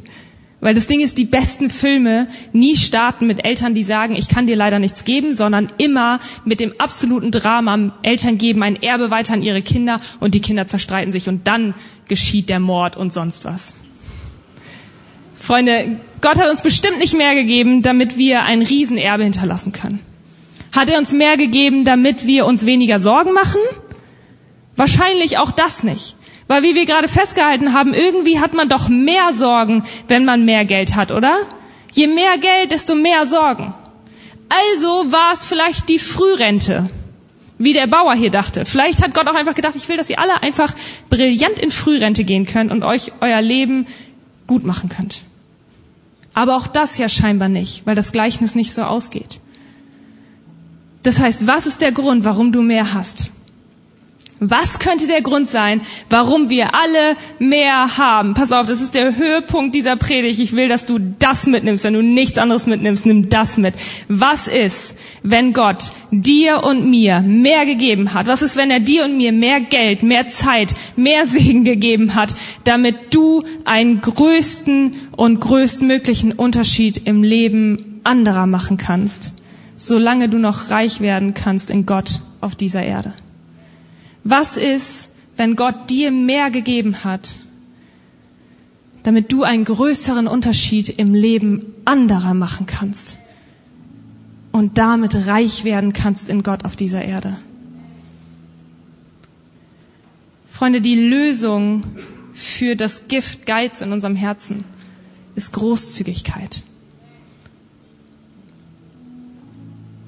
Weil das Ding ist, die besten Filme nie starten mit Eltern, die sagen, ich kann dir leider nichts geben, sondern immer mit dem absoluten Drama. Eltern geben ein Erbe weiter an ihre Kinder und die Kinder zerstreiten sich und dann geschieht der Mord und sonst was. Freunde, Gott hat uns bestimmt nicht mehr gegeben, damit wir ein Riesenerbe hinterlassen können. Hat er uns mehr gegeben, damit wir uns weniger Sorgen machen? Wahrscheinlich auch das nicht. Weil wie wir gerade festgehalten haben, irgendwie hat man doch mehr Sorgen, wenn man mehr Geld hat, oder? Je mehr Geld, desto mehr Sorgen. Also war es vielleicht die Frührente, wie der Bauer hier dachte. Vielleicht hat Gott auch einfach gedacht, ich will, dass ihr alle einfach brillant in Frührente gehen könnt und euch euer Leben gut machen könnt. Aber auch das ja scheinbar nicht, weil das Gleichnis nicht so ausgeht. Das heißt, was ist der Grund, warum du mehr hast? Was könnte der Grund sein, warum wir alle mehr haben? Pass auf, das ist der Höhepunkt dieser Predigt. Ich will, dass du das mitnimmst. Wenn du nichts anderes mitnimmst, nimm das mit. Was ist, wenn Gott dir und mir mehr gegeben hat? Was ist, wenn er dir und mir mehr Geld, mehr Zeit, mehr Segen gegeben hat, damit du einen größten und größtmöglichen Unterschied im Leben anderer machen kannst, solange du noch reich werden kannst in Gott auf dieser Erde? Was ist, wenn Gott dir mehr gegeben hat, damit du einen größeren Unterschied im Leben anderer machen kannst und damit reich werden kannst in Gott auf dieser Erde? Freunde, die Lösung für das Gift Geiz in unserem Herzen ist Großzügigkeit.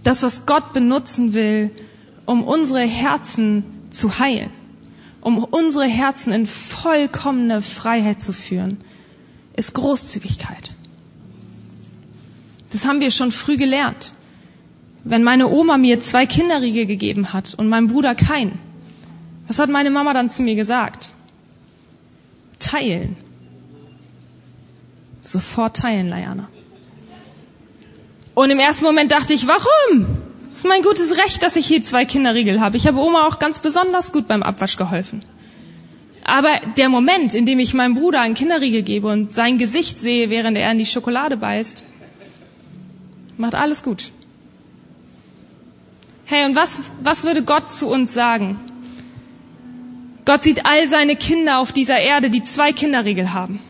Das, was Gott benutzen will, um unsere Herzen zu heilen, um unsere Herzen in vollkommene Freiheit zu führen, ist Großzügigkeit. Das haben wir schon früh gelernt. Wenn meine Oma mir zwei Kinderriegel gegeben hat und mein Bruder keinen, was hat meine Mama dann zu mir gesagt? Teilen. Sofort teilen, Layana. Und im ersten Moment dachte ich, warum? Es ist mein gutes Recht, dass ich hier zwei Kinderriegel habe. Ich habe Oma auch ganz besonders gut beim Abwasch geholfen. Aber der Moment, in dem ich meinem Bruder einen Kinderriegel gebe und sein Gesicht sehe, während er in die Schokolade beißt, macht alles gut. Hey, und was, was würde Gott zu uns sagen? Gott sieht all seine Kinder auf dieser Erde, die zwei Kinderriegel haben.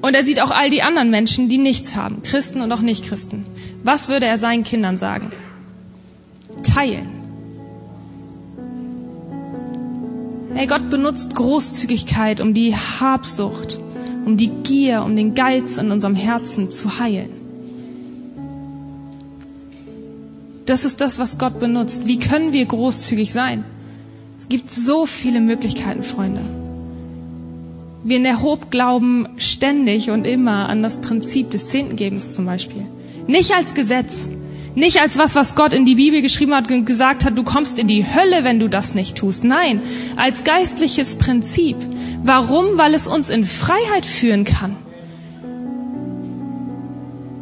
Und er sieht auch all die anderen Menschen, die nichts haben, Christen und auch Nicht-Christen. Was würde er seinen Kindern sagen? Teilen. Hey, Gott benutzt Großzügigkeit, um die Habsucht, um die Gier, um den Geiz in unserem Herzen zu heilen. Das ist das, was Gott benutzt. Wie können wir großzügig sein? Es gibt so viele Möglichkeiten, Freunde. Wir in der Hob glauben ständig und immer an das Prinzip des Zehntengebens zum Beispiel. Nicht als Gesetz, Nicht als was, was Gott in die Bibel geschrieben hat und gesagt hat, du kommst in die Hölle, wenn du das nicht tust. Nein, als geistliches Prinzip. Warum? Weil es uns in Freiheit führen kann.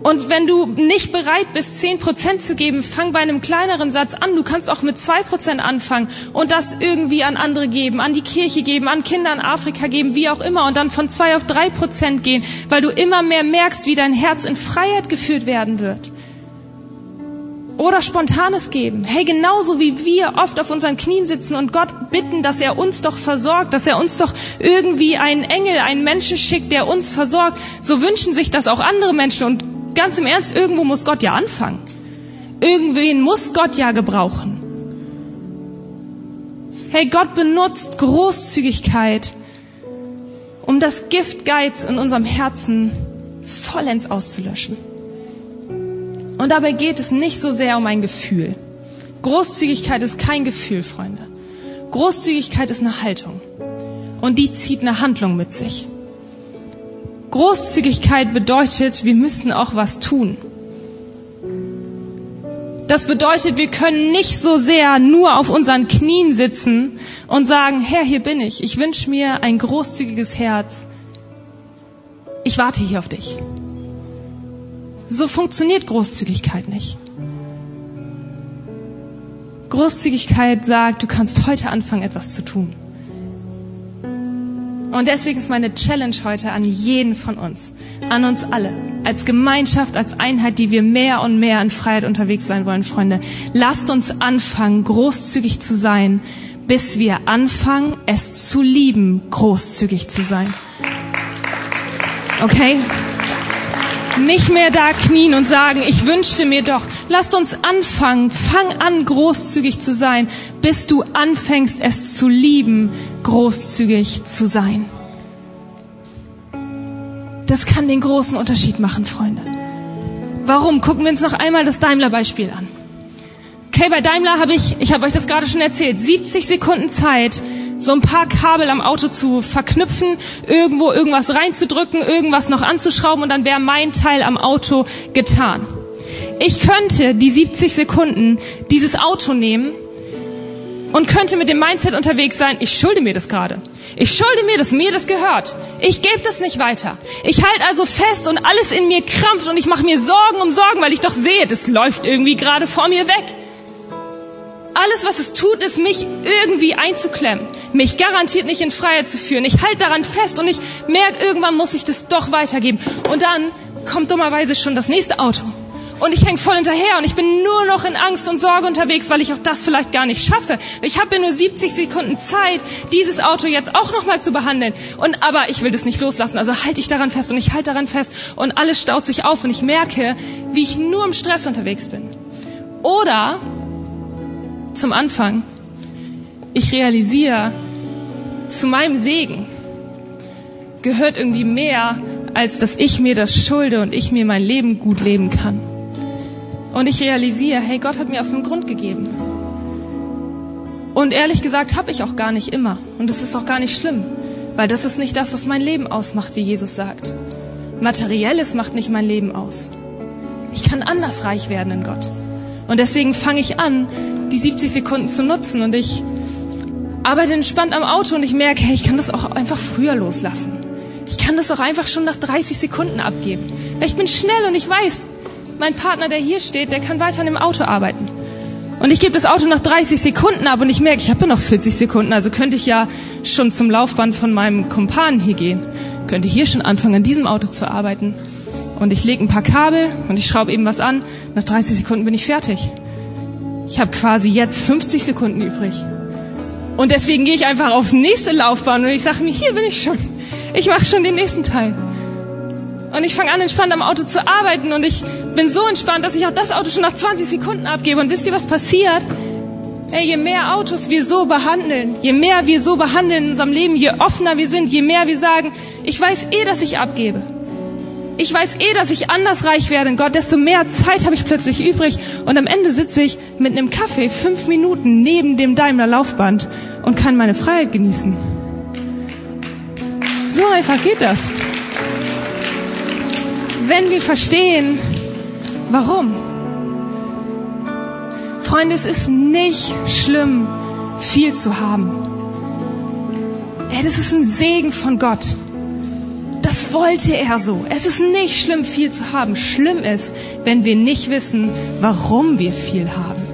Und wenn du nicht bereit bist, zehn Prozent zu geben, fang bei einem kleineren Satz an. Du kannst auch mit zwei Prozent anfangen und das irgendwie an andere geben, an die Kirche geben, an Kinder in Afrika geben, wie auch immer. Und dann von zwei auf drei Prozent gehen, weil du immer mehr merkst, wie dein Herz in Freiheit geführt werden wird. Oder spontanes geben. Hey, genauso wie wir oft auf unseren Knien sitzen und Gott bitten, dass er uns doch versorgt, dass er uns doch irgendwie einen Engel, einen Menschen schickt, der uns versorgt, so wünschen sich das auch andere Menschen. Und ganz im Ernst, irgendwo muss Gott ja anfangen. Irgendwen muss Gott ja gebrauchen. Hey, Gott benutzt Großzügigkeit, um das Gift Geiz in unserem Herzen vollends auszulöschen. Und dabei geht es nicht so sehr um ein Gefühl. Großzügigkeit ist kein Gefühl, Freunde. Großzügigkeit ist eine Haltung. Und die zieht eine Handlung mit sich. Großzügigkeit bedeutet, wir müssen auch was tun. Das bedeutet, wir können nicht so sehr nur auf unseren Knien sitzen und sagen, Herr, hier bin ich. Ich wünsche mir ein großzügiges Herz. Ich warte hier auf dich. So funktioniert Großzügigkeit nicht. Großzügigkeit sagt, du kannst heute anfangen, etwas zu tun. Und deswegen ist meine Challenge heute an jeden von uns, an uns alle, als Gemeinschaft, als Einheit, die wir mehr und mehr in Freiheit unterwegs sein wollen, Freunde. Lasst uns anfangen, großzügig zu sein, bis wir anfangen, es zu lieben, großzügig zu sein. Okay? Nicht mehr da knien und sagen, ich wünschte mir doch. Lasst uns anfangen. Fang an, großzügig zu sein, bis du anfängst, es zu lieben, großzügig zu sein. Das kann den großen Unterschied machen, Freunde. Warum? Gucken wir uns noch einmal das Daimler-Beispiel an. Okay, bei Daimler habe ich, ich habe euch das gerade schon erzählt, 70 Sekunden Zeit, so ein paar Kabel am Auto zu verknüpfen, irgendwo irgendwas reinzudrücken, irgendwas noch anzuschrauben und dann wäre mein Teil am Auto getan. Ich könnte die 70 Sekunden dieses Auto nehmen und könnte mit dem Mindset unterwegs sein, ich schulde mir das gerade. Ich schulde mir das, mir das gehört. Ich gebe das nicht weiter. Ich halte also fest und alles in mir krampft und ich mache mir Sorgen um Sorgen, weil ich doch sehe, das läuft irgendwie gerade vor mir weg alles, was es tut, ist, mich irgendwie einzuklemmen, mich garantiert nicht in Freiheit zu führen. Ich halte daran fest und ich merke, irgendwann muss ich das doch weitergeben. Und dann kommt dummerweise schon das nächste Auto. Und ich hänge voll hinterher und ich bin nur noch in Angst und Sorge unterwegs, weil ich auch das vielleicht gar nicht schaffe. Ich habe ja nur 70 Sekunden Zeit, dieses Auto jetzt auch nochmal zu behandeln. Und aber ich will das nicht loslassen, also halte ich daran fest und ich halte daran fest und alles staut sich auf und ich merke, wie ich nur im Stress unterwegs bin. Oder zum Anfang. Ich realisiere, zu meinem Segen gehört irgendwie mehr, als dass ich mir das schulde und ich mir mein Leben gut leben kann. Und ich realisiere, hey, Gott hat mir aus einem Grund gegeben. Und ehrlich gesagt habe ich auch gar nicht immer. Und es ist auch gar nicht schlimm, weil das ist nicht das, was mein Leben ausmacht, wie Jesus sagt. Materielles macht nicht mein Leben aus. Ich kann anders reich werden in Gott. Und deswegen fange ich an, die 70 Sekunden zu nutzen und ich arbeite entspannt am Auto und ich merke, hey, ich kann das auch einfach früher loslassen. Ich kann das auch einfach schon nach 30 Sekunden abgeben. Weil ich bin schnell und ich weiß, mein Partner, der hier steht, der kann weiter an dem Auto arbeiten. Und ich gebe das Auto nach 30 Sekunden ab und ich merke, ich habe noch 40 Sekunden, also könnte ich ja schon zum Laufband von meinem Kumpan hier gehen. Könnte hier schon anfangen, an diesem Auto zu arbeiten. Und ich lege ein paar Kabel und ich schraube eben was an. Nach 30 Sekunden bin ich fertig. Ich habe quasi jetzt 50 Sekunden übrig. Und deswegen gehe ich einfach aufs nächste Laufbahn und ich sage mir, hier bin ich schon. Ich mache schon den nächsten Teil. Und ich fange an, entspannt am Auto zu arbeiten und ich bin so entspannt, dass ich auch das Auto schon nach 20 Sekunden abgebe. Und wisst ihr, was passiert? Ey, je mehr Autos wir so behandeln, je mehr wir so behandeln in unserem Leben, je offener wir sind, je mehr wir sagen, ich weiß eh, dass ich abgebe ich weiß eh, dass ich anders reich werde in Gott, desto mehr Zeit habe ich plötzlich übrig. Und am Ende sitze ich mit einem Kaffee fünf Minuten neben dem Daimler Laufband und kann meine Freiheit genießen. So einfach geht das. Wenn wir verstehen, warum. Freunde, es ist nicht schlimm, viel zu haben. Ey, das ist ein Segen von Gott. Das wollte er so. Es ist nicht schlimm, viel zu haben. Schlimm ist, wenn wir nicht wissen, warum wir viel haben.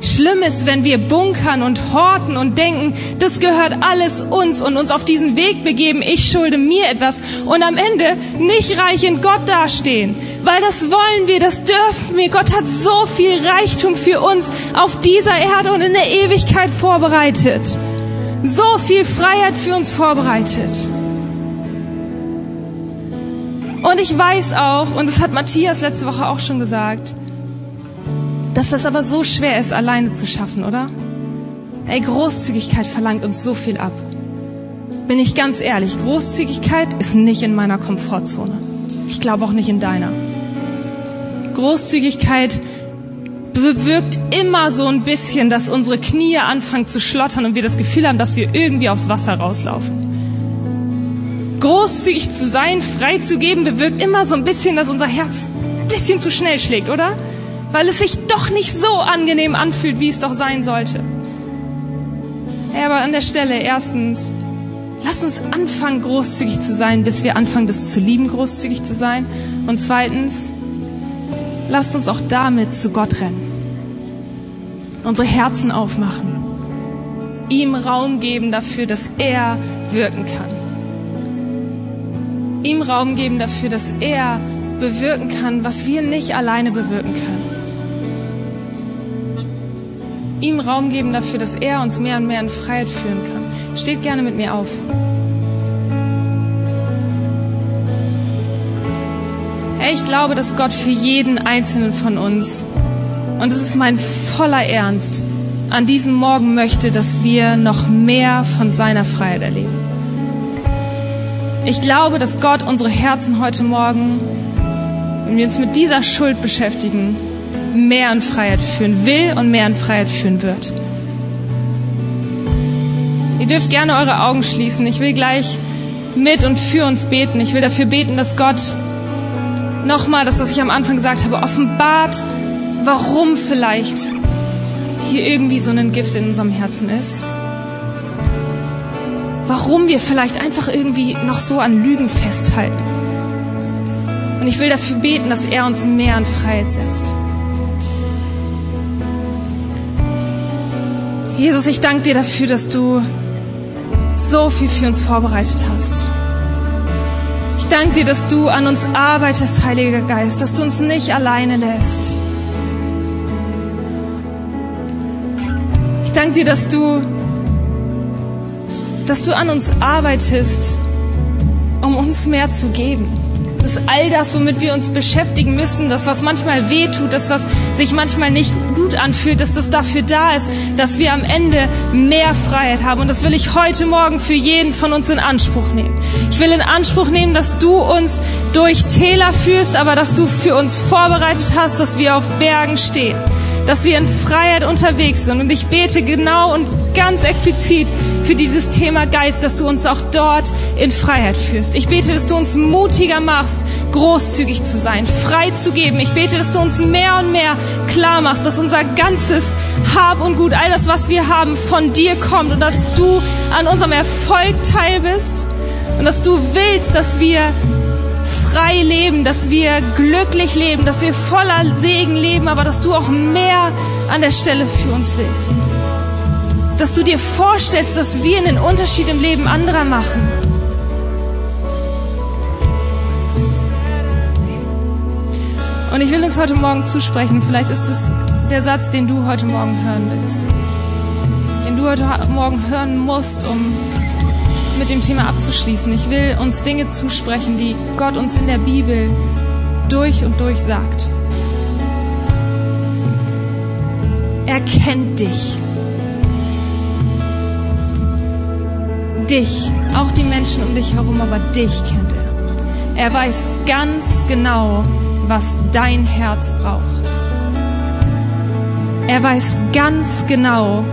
Schlimm ist, wenn wir bunkern und horten und denken, das gehört alles uns und uns auf diesen Weg begeben, ich schulde mir etwas und am Ende nicht reich in Gott dastehen. Weil das wollen wir, das dürfen wir. Gott hat so viel Reichtum für uns auf dieser Erde und in der Ewigkeit vorbereitet. So viel Freiheit für uns vorbereitet. Und ich weiß auch, und das hat Matthias letzte Woche auch schon gesagt, dass das aber so schwer ist, alleine zu schaffen, oder? Ey, Großzügigkeit verlangt uns so viel ab. Bin ich ganz ehrlich, Großzügigkeit ist nicht in meiner Komfortzone. Ich glaube auch nicht in deiner. Großzügigkeit bewirkt immer so ein bisschen, dass unsere Knie anfangen zu schlottern und wir das Gefühl haben, dass wir irgendwie aufs Wasser rauslaufen. Großzügig zu sein, frei zu geben, bewirkt immer so ein bisschen, dass unser Herz ein bisschen zu schnell schlägt, oder? Weil es sich doch nicht so angenehm anfühlt, wie es doch sein sollte. Ja, aber an der Stelle erstens, lass uns anfangen, großzügig zu sein, bis wir anfangen, das zu lieben, großzügig zu sein. Und zweitens, lasst uns auch damit zu Gott rennen. Unsere Herzen aufmachen. Ihm Raum geben dafür, dass er wirken kann. Ihm Raum geben dafür, dass er bewirken kann, was wir nicht alleine bewirken können ihm Raum geben dafür, dass er uns mehr und mehr in Freiheit führen kann. Steht gerne mit mir auf. Ich glaube, dass Gott für jeden einzelnen von uns, und es ist mein voller Ernst, an diesem Morgen möchte, dass wir noch mehr von seiner Freiheit erleben. Ich glaube, dass Gott unsere Herzen heute Morgen, wenn wir uns mit dieser Schuld beschäftigen, mehr in Freiheit führen will und mehr in Freiheit führen wird. Ihr dürft gerne eure Augen schließen. Ich will gleich mit und für uns beten. Ich will dafür beten, dass Gott nochmal das, was ich am Anfang gesagt habe, offenbart, warum vielleicht hier irgendwie so ein Gift in unserem Herzen ist. Warum wir vielleicht einfach irgendwie noch so an Lügen festhalten. Und ich will dafür beten, dass er uns mehr in Freiheit setzt. Jesus, ich danke dir dafür, dass du so viel für uns vorbereitet hast. Ich danke dir, dass du an uns arbeitest, Heiliger Geist, dass du uns nicht alleine lässt. Ich danke dir, dass du, dass du an uns arbeitest, um uns mehr zu geben ist all das, womit wir uns beschäftigen müssen, das, was manchmal weh tut, das, was sich manchmal nicht gut anfühlt, dass das dafür da ist, dass wir am Ende mehr Freiheit haben. Und das will ich heute Morgen für jeden von uns in Anspruch nehmen. Ich will in Anspruch nehmen, dass du uns durch Täler führst, aber dass du für uns vorbereitet hast, dass wir auf Bergen stehen dass wir in Freiheit unterwegs sind. Und ich bete genau und ganz explizit für dieses Thema Geist, dass du uns auch dort in Freiheit führst. Ich bete, dass du uns mutiger machst, großzügig zu sein, frei zu geben. Ich bete, dass du uns mehr und mehr klar machst, dass unser ganzes Hab und Gut, all das, was wir haben, von dir kommt und dass du an unserem Erfolg teil bist und dass du willst, dass wir frei leben, dass wir glücklich leben, dass wir voller Segen leben, aber dass du auch mehr an der Stelle für uns willst. Dass du dir vorstellst, dass wir einen Unterschied im Leben anderer machen. Und ich will uns heute Morgen zusprechen, vielleicht ist es der Satz, den du heute Morgen hören willst. Den du heute Morgen hören musst, um mit dem Thema abzuschließen. Ich will uns Dinge zusprechen, die Gott uns in der Bibel durch und durch sagt. Er kennt dich. Dich, auch die Menschen um dich herum, aber dich kennt er. Er weiß ganz genau, was dein Herz braucht. Er weiß ganz genau,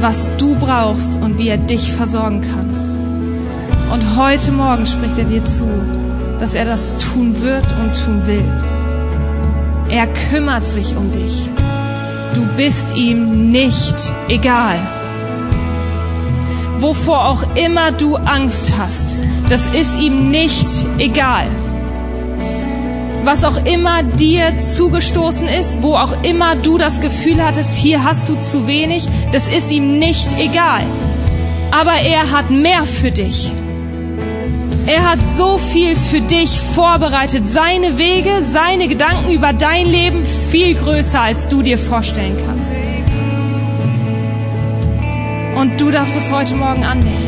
was du brauchst und wie er dich versorgen kann. Und heute Morgen spricht er dir zu, dass er das tun wird und tun will. Er kümmert sich um dich. Du bist ihm nicht egal. Wovor auch immer du Angst hast, das ist ihm nicht egal. Was auch immer dir zugestoßen ist, wo auch immer du das Gefühl hattest, hier hast du zu wenig, das ist ihm nicht egal. Aber er hat mehr für dich. Er hat so viel für dich vorbereitet. Seine Wege, seine Gedanken über dein Leben viel größer, als du dir vorstellen kannst. Und du darfst es heute Morgen annehmen.